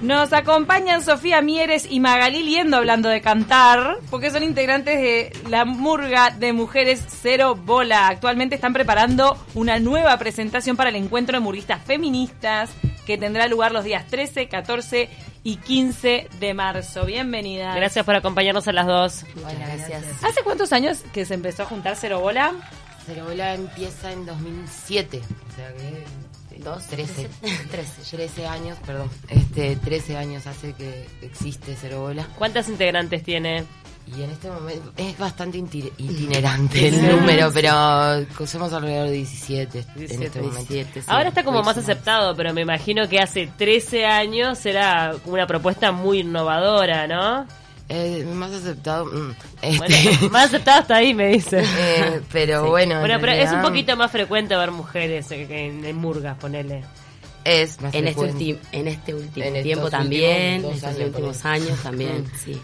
Nos acompañan Sofía Mieres y Magalí Liendo hablando de cantar, porque son integrantes de la Murga de Mujeres Cero Bola. Actualmente están preparando una nueva presentación para el encuentro de murguistas feministas que tendrá lugar los días 13, 14 y 15 de marzo. Bienvenidas. Gracias por acompañarnos a las dos. Bueno, gracias. ¿Hace cuántos años que se empezó a juntar Cero Bola? Cero Bola empieza en 2007, o sea que dos, 13, 13, 13 años, perdón, este 13 años hace que existe Cero Bola. ¿Cuántas integrantes tiene? Y en este momento es bastante itinerante el número, pero somos alrededor de 17, en este momento. Ahora está como más aceptado, pero me imagino que hace 13 años era una propuesta muy innovadora, ¿no? Eh, más aceptado. Mm, bueno, este, más aceptado hasta ahí, me dice. Eh, pero bueno. Bueno, pero es un poquito más frecuente ver mujeres en, en murgas, ponele. Es más en este, en este último tiempo también, en estos últimos años también, sí.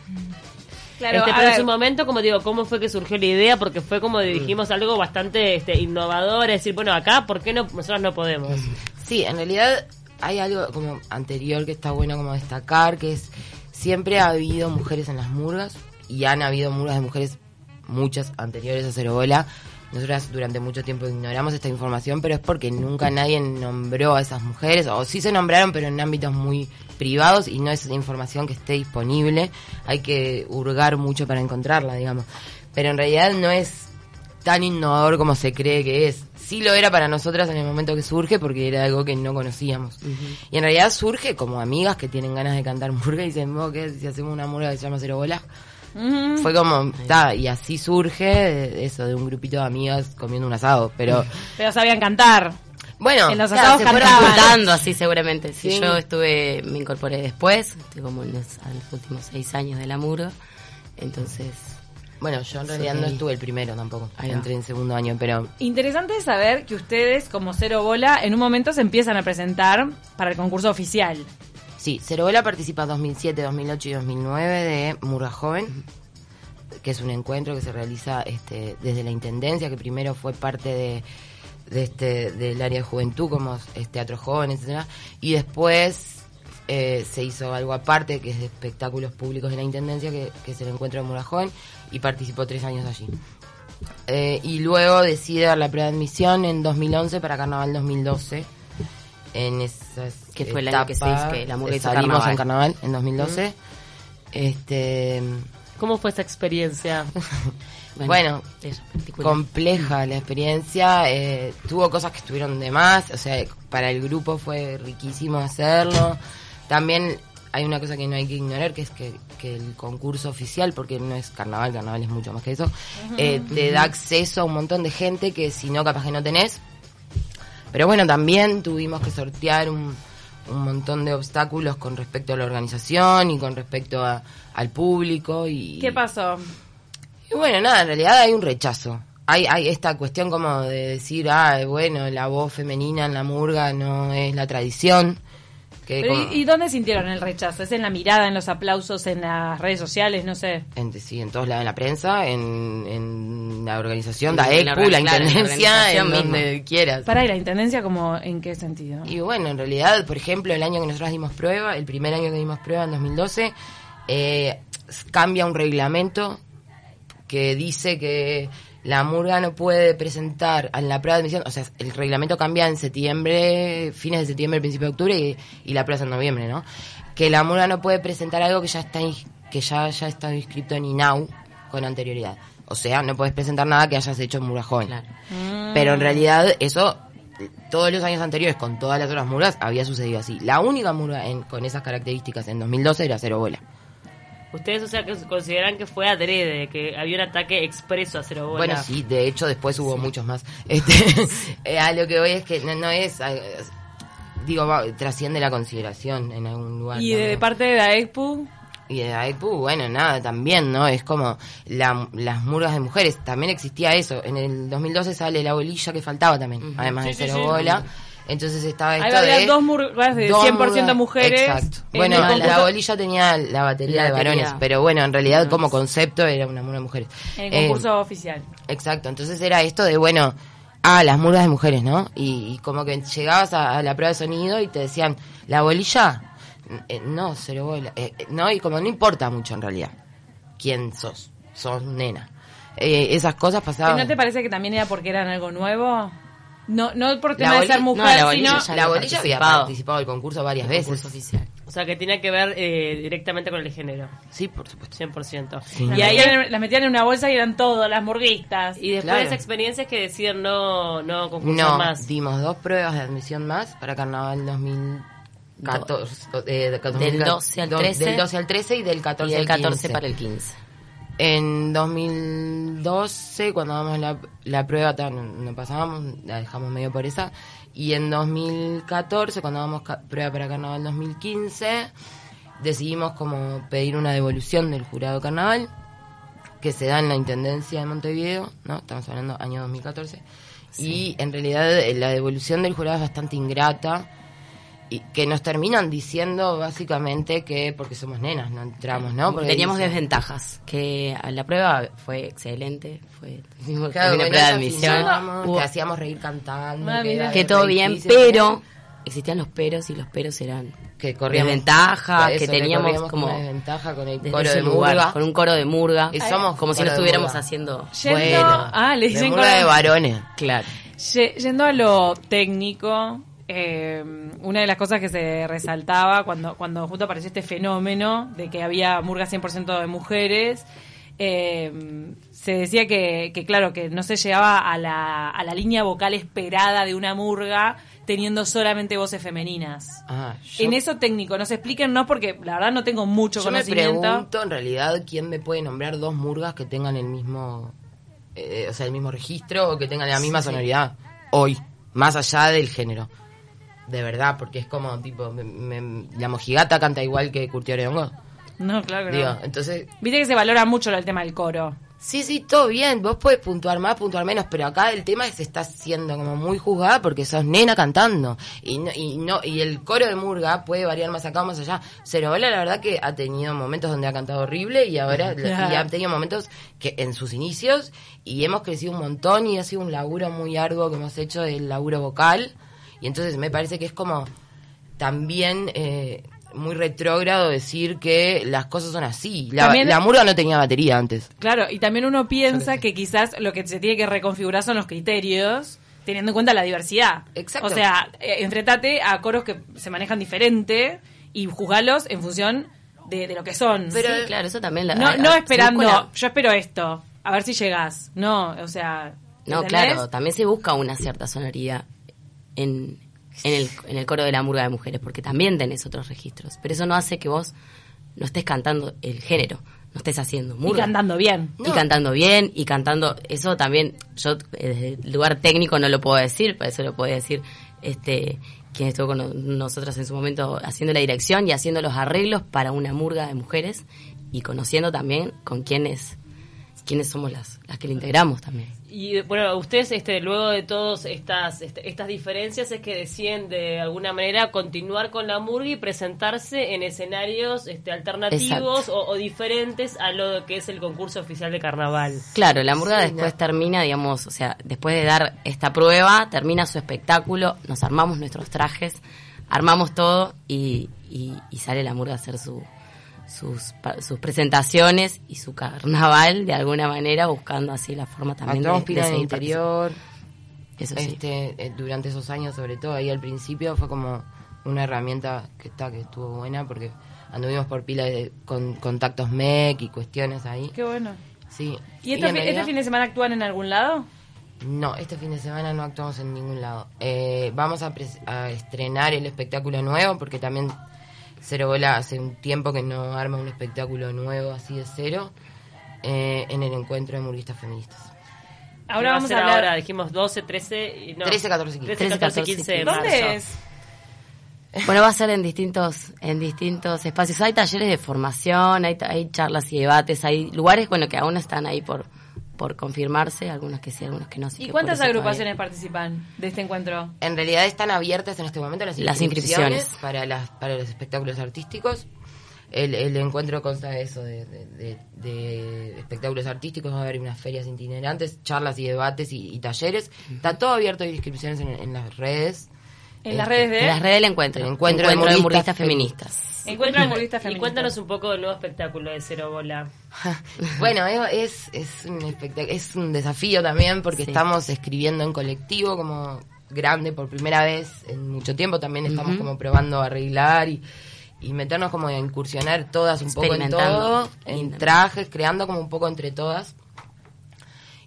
Claro, este, pero en su momento, como digo, ¿cómo fue que surgió la idea? Porque fue como dijimos algo bastante este, innovador, es decir, bueno, acá, ¿por qué no, nosotros no podemos? Sí, en realidad hay algo como anterior que está bueno como destacar, que es siempre ha habido mujeres en las murgas y han habido murgas de mujeres muchas anteriores a Cerobola. Nosotras durante mucho tiempo ignoramos esta información, pero es porque nunca nadie nombró a esas mujeres, o sí se nombraron, pero en ámbitos muy privados y no es información que esté disponible. Hay que hurgar mucho para encontrarla, digamos. Pero en realidad no es tan innovador como se cree que es. Sí lo era para nosotras en el momento que surge porque era algo que no conocíamos. Y en realidad surge como amigas que tienen ganas de cantar murga y dicen, ¿qué si hacemos una murga que se llama Cero Bola? Fue como, está, y así surge eso de un grupito de amigas comiendo un asado, pero... Pero sabían cantar. Bueno, en los asados se fueron juntando así seguramente. Si yo estuve, me incorporé después, estoy como en los, en los últimos seis años de la murga, entonces bueno, yo en realidad no estuve el primero tampoco. Entré en segundo año, pero. Interesante saber que ustedes, como Cero Bola, en un momento se empiezan a presentar para el concurso oficial. Sí, Cero Bola participa 2007, 2008 y 2009 de Murga Joven, que es un encuentro que se realiza este, desde la intendencia, que primero fue parte de, este del área de juventud, como es Teatro Joven, etcétera, y después eh, se hizo algo aparte, que es de espectáculos públicos de la Intendencia, que, es el encuentro de Mura Joven, y participó tres años allí. Eh, y luego decide dar la prueba de admisión en 2011 para Carnaval 2012. En esas que fue el año que, se hizo, que la salimos carnaval. en Carnaval en 2012. Este, ¿Cómo fue esa experiencia? bueno, compleja la experiencia. Eh, tuvo cosas que estuvieron de más. O sea, para el grupo fue riquísimo hacerlo. También hay una cosa que no hay que ignorar, que es que, el concurso oficial, porque no es carnaval, carnaval es mucho más que eso, eh, te da acceso a un montón de gente que si no, capaz que no tenés. Pero bueno, también tuvimos que sortear un, montón de obstáculos con respecto a la organización y con respecto al público. y ¿Qué pasó? Y bueno, nada, en realidad hay un rechazo. Hay, hay esta cuestión como de decir, ah, bueno, la voz femenina en la murga no es la tradición. ¿Y, dónde sintieron el rechazo? ¿Es en la mirada, en los aplausos, en las redes sociales? No sé. En, sí, en todos lados, en la prensa, en, la organización, la ECU, la, intendencia, en donde quieras. Para, ¿y la intendencia como en qué sentido? Y bueno, en realidad, por ejemplo, el año que nosotros dimos prueba, el primer año que dimos prueba, en 2012, eh, cambia un reglamento que dice que la murga no puede presentar en la prueba de admisión, o sea, el reglamento cambia en septiembre, fines de septiembre, principio de octubre y, la prueba es en noviembre, ¿no? Que la murga no puede presentar algo que ya está que ya, ya está inscrito en INAU con anterioridad. O sea, no puedes presentar nada que hayas hecho en murga joven. Pero en realidad eso todos los años anteriores con todas las otras murgas había sucedido así. La única murga con esas características en 2012 era Cero Bola. Ustedes, o sea, que consideran que fue adrede, que había un ataque expreso a Cero Bola. Bueno, sí, de hecho después hubo muchos más. Este, eh, a lo que voy es que no, es, digo, trasciende la consideración en algún lugar. ¿Y de parte de AECPU? Y de AECPU, bueno, nada, también, ¿no? Es como las murgas de mujeres, también existía eso. En el 2012 sale la bolilla que faltaba también, además de Cero Bola. Entonces estaba esto Ahí había dos murgas de 100% mujeres. Exacto. Bueno, la bolilla tenía la batería de varones, pero bueno, en realidad como concepto era una murga de mujeres. En el concurso eh, oficial. Exacto, entonces era esto de, bueno, ah, las murgas de mujeres, ¿no? Y, como que llegabas a, la prueba de sonido y te decían, la bolilla Eh, no, cero bola. Eh, eh, no, y como no importa mucho en realidad quién sos, sos nena. Eh, esas cosas pasaban. ¿No te parece que también era porque eran algo nuevo? No, no por tema de ser mujer, no, la bolilla, sino... La bolilla había participado del concurso varias el veces. oficial. O sea, que tiene que ver eh, directamente con el género. Sí, por supuesto. 100%. Sí. Y ahí metían, las metían en una bolsa y eran todo, las murguistas. y después Claro. de esa experiencia es que deciden no, no concursar No, más. dimos dos pruebas de admisión más para Carnaval 2014. eh, de- Del 12 al do- 13. Del 12 al 13 y del 14 Y el al 14 15. para el 15. En 2012, cuando damos la, la prueba, no, no pasábamos, la dejamos medio por esa. Y en 2014, cuando damos prueba para Carnaval 2015, decidimos como pedir una devolución del jurado Carnaval, que se da en la Intendencia de Montevideo, ¿no? Estamos hablando año 2014. Y en realidad eh, la devolución del jurado es bastante ingrata y que nos terminan diciendo básicamente que porque somos nenas no entramos, ¿no? Porque Teníamos dicen- desventajas, que a la prueba fue excelente, fue Claro, una prueba de admisión, que hacíamos reír cantando, Ah, que, todo bien, pero existían los peros y los peros eran que corríamos desventaja, eso, que teníamos como desventaja con el coro de lugar, murga, con un coro de murga, Y somos como si no estuviéramos murga. haciendo Yendo, bueno, ah, le de murga coro- de varones. claro. Ye- Yendo a lo técnico, eh, una de las cosas que se resaltaba cuando, cuando justo apareció este fenómeno de que había murga 100% de mujeres, eh, se decía que, que, claro, que no se llegaba a la, a la línea vocal esperada de una murga teniendo solamente voces femeninas. Ah, yo, En eso técnico, nos expliquen, no porque la verdad no tengo mucho yo me conocimiento. pregunto en realidad quién me puede nombrar dos murgas que tengan el mismo eh, o sea, el mismo registro o que tengan la misma sonoridad hoy, más allá del género. De verdad, porque es como tipo me- me- la mojigata canta igual que Curtio Leongo. No, claro que no. Digo, entonces Viste que se valora mucho el tema del coro. Sí, sí, todo bien. Vos podés puntuar más, puntuar menos, pero acá el tema es que está siendo como muy juzgada porque sos nena cantando. Y no, y no, y el coro de Murga puede variar más acá o más allá. Cerobola, la verdad que ha tenido momentos donde ha cantado horrible y ahora y ha tenido momentos que en sus inicios y hemos crecido un montón y ha sido un laburo muy arduo que hemos hecho del laburo vocal. Y entonces me parece que es como también eh, muy retrógrado decir que las cosas son así. La, También- la Murga no tenía batería antes. Claro, y también uno piensa que quizás lo que se tiene que reconfigurar son los criterios, teniendo en cuenta la diversidad. Exacto. O sea, eh, enfrentate a coros que se manejan diferente y juzgalos en función de, de lo que son. Pero- sí, claro, eso también. la- no, a- no esperando, yo espero esto, a ver si llegas. No, o sea. No, ¿entendés? claro, también se busca una cierta sonoridad en, en, el, en el coro de la murga de mujeres, porque también tenés otros registros. Pero eso no hace que vos no estés cantando el género, no estés haciendo Y murga. cantando bien. Y cantando bien, y cantando, eso también, yo eh, desde el lugar técnico no lo puedo decir, por eso lo puede decir este quien estuvo con no- nosotros en su momento haciendo la dirección y haciendo los arreglos para una murga de mujeres y conociendo también con quiénes quiénes somos las, las que le integramos también. Y bueno, ustedes, este, luego de todas estas, este, estas diferencias, es que deciden de alguna manera continuar con la murga y presentarse en escenarios este, alternativos o, o diferentes a lo que es el concurso oficial de carnaval. Claro, la murga Sí, después no. termina, digamos, o sea, después de dar esta prueba, termina su espectáculo, nos armamos nuestros trajes, armamos todo y, y- y sale la murga a hacer su, sus, pa- sus presentaciones y su carnaval de alguna manera, buscando así la forma también de, Actuamos de en el interior. Eso sí. este, eh, durante esos años, sobre todo ahí al principio, fue como una herramienta que está que estuvo buena porque anduvimos por pila de con, contactos MEC y cuestiones ahí. Qué bueno. Sí. ¿Y, esto en fi- este realidad- fin de semana actúan en algún lado? No, este fin de semana no actuamos en ningún lado. Eh, vamos a estrenar el espectáculo nuevo porque también Cero Bola hace un tiempo que no arma un espectáculo nuevo así de cero eh, en el encuentro de murguistas feministas. ¿Qué Ahora va vamos ser a hablar. ahora, dijimos 12, 13 y no. 13, 14, 15. 13, 14, 15 de marzo. ¿Dónde es? Bueno, va a ser en distintos, en distintos espacios. Hay talleres de formación, hay, hay charlas y debates, hay lugares, bueno, que aún están ahí por, por confirmarse, algunos que sí, algunos que no. ¿Y que cuántas agrupaciones participan de este encuentro? En realidad están abiertas en este momento las Las inscripciones, para las para los espectáculos artísticos. El, el encuentro consta de eso, de, de- de- de espectáculos artísticos, va a haber unas ferias itinerantes, charlas y debates y, y talleres. Está todo abierto, hay inscripciones en, en las redes. En las redes de... En las redes del encuentro. El encuentro de de murguistas murguistas feministas. Encuentro de murguistas Y feministas. cuéntanos un poco del nuevo espectáculo de Cero Bola. Bueno, es, es, un espectac- es un desafío también porque Sí. estamos escribiendo en colectivo como grande por primera vez en mucho tiempo. También estamos como probando a arreglar y, y meternos como a incursionar todas un poco en todo, en trajes, creando como un poco entre todas.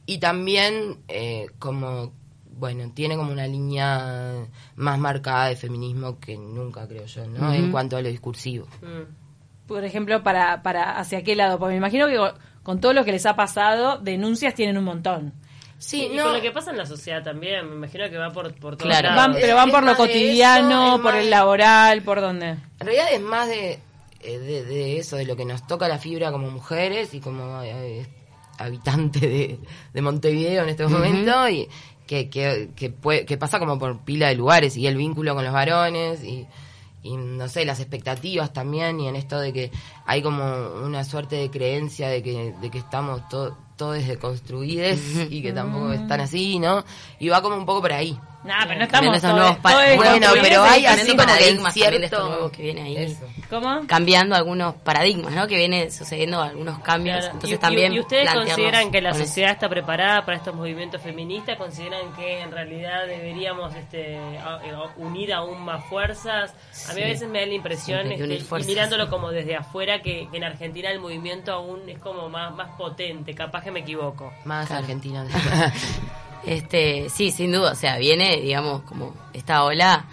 Y también eh, como, bueno, tiene como una línea más marcada de feminismo que nunca creo yo, ¿no? En cuanto a lo discursivo. Mm. Por ejemplo, para, para hacia qué lado. Porque me imagino que con- todo lo que les ha pasado, denuncias tienen un montón. Sí, y no, con lo que pasa en la sociedad también, me imagino que va por, por todos Claro. Van, pero van Es por lo cotidiano, eso, por el de- laboral, por dónde. En realidad es más de, eh, de, de eso, de lo que nos toca la fibra como mujeres y como eh, habitante de, de Montevideo en este momento y que, que, que, puede- que pasa como por pila de lugares y el vínculo con los varones y, y no sé, las expectativas también y en esto de que hay como una suerte de creencia de que, de que estamos to- todos deconstruidos y que tampoco están así, ¿no? Y va como un poco por ahí. Nah, pero no estamos esos todos- nuevos todos Bueno, pero hay así como que paradigmas de esto cierto- nuevo que viene ahí. Eso. ¿Cómo? Cambiando algunos paradigmas, ¿no? Que viene sucediendo algunos cambios. Claro. Entonces y, también y ustedes consideran que la eso. sociedad está preparada para estos movimientos feministas? ¿Consideran que en realidad deberíamos este, a- eh, unir aún más fuerzas? A mí a Sí. veces me da la impresión, que este, fuerzas. mirándolo como desde afuera, que, que en Argentina el movimiento aún es como más, más potente, capaz que me equivoco. Más Claro. argentina. Este, sí, sin duda, o sea, viene, digamos, como esta ola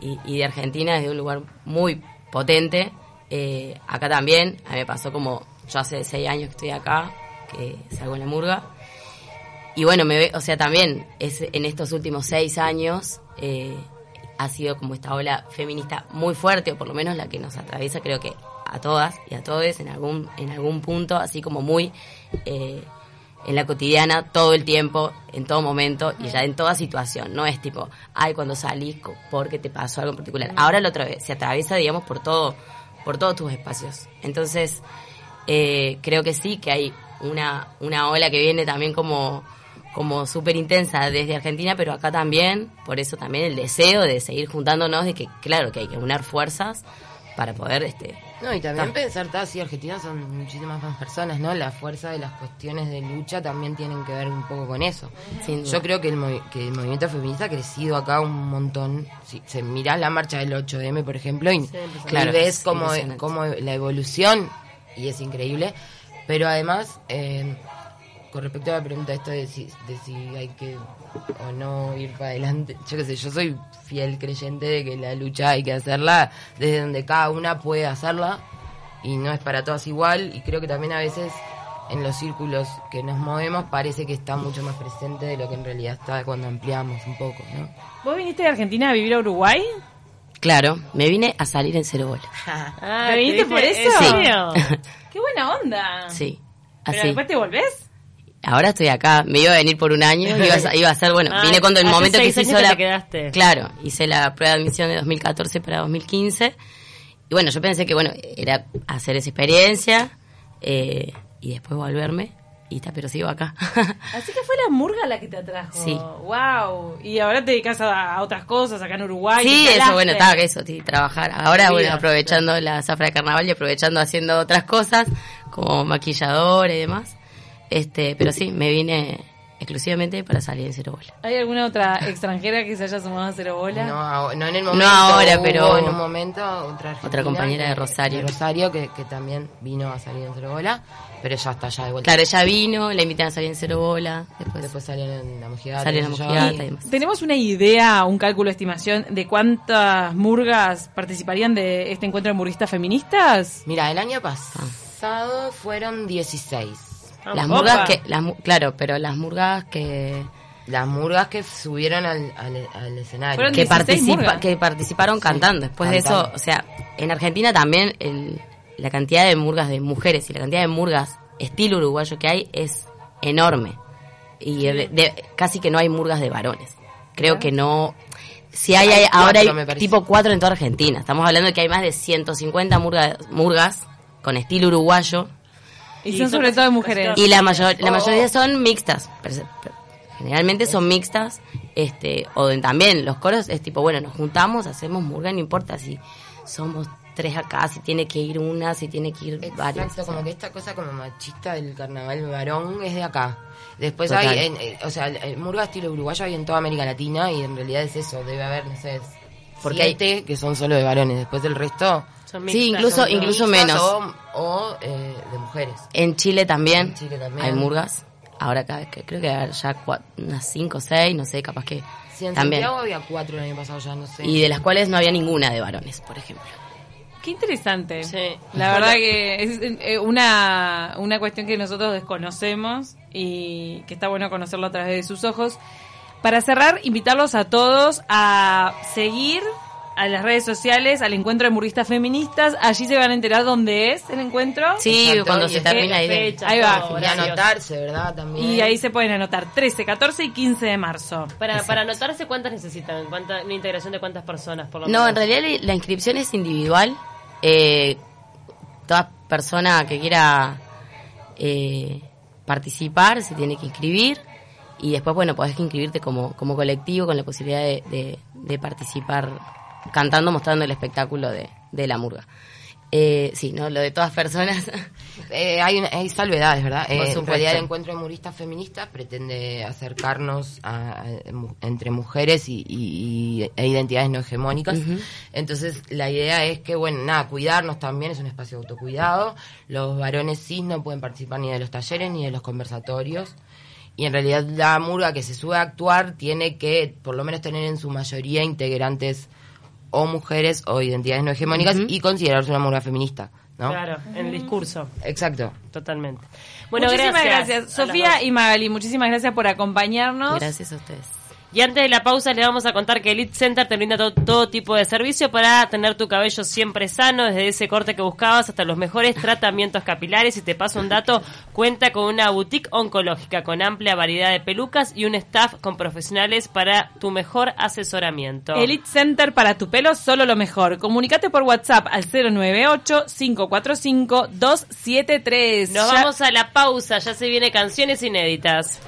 y, de Argentina es de un lugar muy potente. Eh, acá también, a mí me pasó como, yo hace seis años que estoy acá, que salgo en la murga. Y bueno, me ve, o sea, también es en estos últimos seis años eh, ha sido como esta ola feminista muy fuerte, o por lo menos la que nos atraviesa, creo que a todas y a todos en algún, en algún punto, así como muy eh, en la cotidiana, todo el tiempo, en todo momento y ya en toda situación. No es tipo, ay, cuando salís porque te pasó algo en particular. Ahora lo otra vez, se atraviesa, digamos, por todo, por todos tus espacios. Entonces, eh, creo que sí, que hay una, una ola que viene también como, como súper intensa desde Argentina, pero acá también, por eso también el deseo de seguir juntándonos, de que claro que hay que unir fuerzas para poder, este, No, y también Ta. pensar, ta, sí, Argentina son muchísimas más personas, ¿no? La fuerza de las cuestiones de lucha también tienen que ver un poco con eso. sin. Yo creo que el, movi- que el movimiento feminista ha crecido acá un montón. Si se mira la marcha del 8M, por ejemplo, y, Claro, ves es como, como la evolución, y es increíble, pero además, eh, con respecto a la pregunta esto de si, de si hay que o no ir para adelante, yo qué sé, yo soy fiel creyente de que la lucha hay que hacerla desde donde cada una puede hacerla y no es para todas igual y creo que también a veces en los círculos que nos movemos parece que está mucho más presente de lo que en realidad está cuando ampliamos un poco, ¿no? ¿Vos viniste de Argentina a vivir a Uruguay? Claro, me vine a salir en cero bola. Ah, ¿Te viniste por eso? ¿En Sí. serio? ¡Qué buena onda! Sí, ¿Pero después te volvés? Ahora estoy acá, me iba a venir por un año, iba a, iba a ser, bueno, Ah, vine cuando el momento que seis se años hizo la... te quedaste. Claro, hice la prueba de admisión de 2014 para 2015. Y bueno, yo pensé que, bueno, era hacer esa experiencia eh, y después volverme. Y está, pero sigo acá. Así que fue la murga la que te atrajo. Sí. Wow. Y ahora te dedicas a, a otras cosas acá en Uruguay. sí, eso, bueno, está, que eso, sí, trabajar. Ahora, Tu bueno, aprovechando la zafra de carnaval y aprovechando haciendo otras cosas, como maquilladora y demás. Este, pero sí, me vine exclusivamente para salir en cero bola. ¿Hay alguna otra extranjera que se haya sumado a Cero Bola? No, no en el No momento. ahora, hubo pero- en un momento otra argentina Otra compañera de Rosario. de Rosario que, que también vino a salir en Cero Bola, pero ya está ya de vuelta. Claro, ella vino, la invitan a salir en cero bola, después, Después salió en la mojigata. salió en la mojigata y demás. ¿Tenemos una idea, un cálculo de estimación de cuántas murgas participarían de este encuentro de murguistas feministas? Mira, el año pasado fueron 16. Ah, Las Opa. murgas que, las, claro, pero las murgas que, Las murgas que subieron al, al, al escenario. Fueron que, 16 participa, que participaron cantando. Después de eso, o sea, en Argentina también el, la cantidad de murgas de mujeres y la cantidad de murgas estilo uruguayo que hay es enorme. Y de- de- casi que no hay murgas de varones. Creo que no... Si hay, Hay ahora hay tipo cuatro en toda Argentina. Estamos hablando de que hay más de 150 murgas, murgas con estilo uruguayo Y, Y son sobre todo de mujeres. y la, mayor, la Oh. mayoría son mixtas. generalmente son mixtas Este, o también los coros es tipo, bueno, nos juntamos, hacemos murga, no importa si somos tres acá, si tiene que ir una, si tiene que ir varias. Exacto, como que esta cosa como machista del carnaval varón es de acá. Después Total. hay, en- eh, o sea, el, el murga estilo uruguayo hay en toda América Latina y en realidad es eso, debe haber, no sé, Porque hay- siete que son solo de varones, después del resto Son Sí, incluso- son- incluso menos. O, o, eh, de mujeres. En Chile también, En Chile también. hay murgas. Ahora cada vez que creo que hay ya cua- unas cinco o seis, no sé, capaz que Sí, en también. Santiago había cuatro el año pasado ya, no sé. Y de las cuales no había ninguna de varones, por ejemplo. Qué interesante. Sí. La verdad que es eh, una, una cuestión que nosotros desconocemos y que está bueno conocerlo a través de sus ojos. Para cerrar, invitarlos a todos a seguir a las redes sociales, al encuentro de murguistas feministas. Allí se van a enterar dónde es el encuentro. Sí, Exacto, cuando se termina ahí. de- fecha, Ahí va. todo, y anotarse, ¿verdad? También. Y ahí se pueden anotar 13, 14 y 15 de marzo. Para, para anotarse, ¿cuántas necesitan? ¿Cuánta, ¿Una integración de cuántas personas, por lo menos? No, en realidad la- la inscripción es individual. Eh, toda persona que quiera eh, participar se tiene que inscribir y después, bueno, podés inscribirte como, como colectivo con la posibilidad de, de- de participar cantando, mostrando el espectáculo de, de la murga. Eh, sí, ¿no? Lo de todas personas. Eh, hay, hay salvedades, ¿verdad? Eh, en realidad el encuentro de muristas feministas pretende acercarnos a, entre mujeres y, y- y- e identidades no hegemónicas. Entonces la idea es que, bueno, nada, cuidarnos también, es un espacio de autocuidado. Los varones cis no pueden participar ni de los talleres ni de los conversatorios. Y en realidad la murga que se sube a actuar tiene que por lo menos tener en su mayoría integrantes o mujeres o identidades no hegemónicas y considerarse una murga feminista, ¿no? Claro, en el discurso, Exacto. totalmente. Bueno, muchísimas gracias. Sofía y Magali, muchísimas gracias por acompañarnos. Gracias a ustedes. Y antes de la pausa le vamos a contar que Elite Center te brinda to- todo tipo de servicio para tener tu cabello siempre sano, desde ese corte que buscabas hasta los mejores tratamientos capilares. Y te paso un dato, cuenta con una boutique oncológica con amplia variedad de pelucas y un staff con profesionales para tu mejor asesoramiento. Elite Center para tu pelo, solo lo mejor. Comunicate por WhatsApp al 098-545-273. Nos Ya- vamos a la pausa, ya se viene canciones inéditas.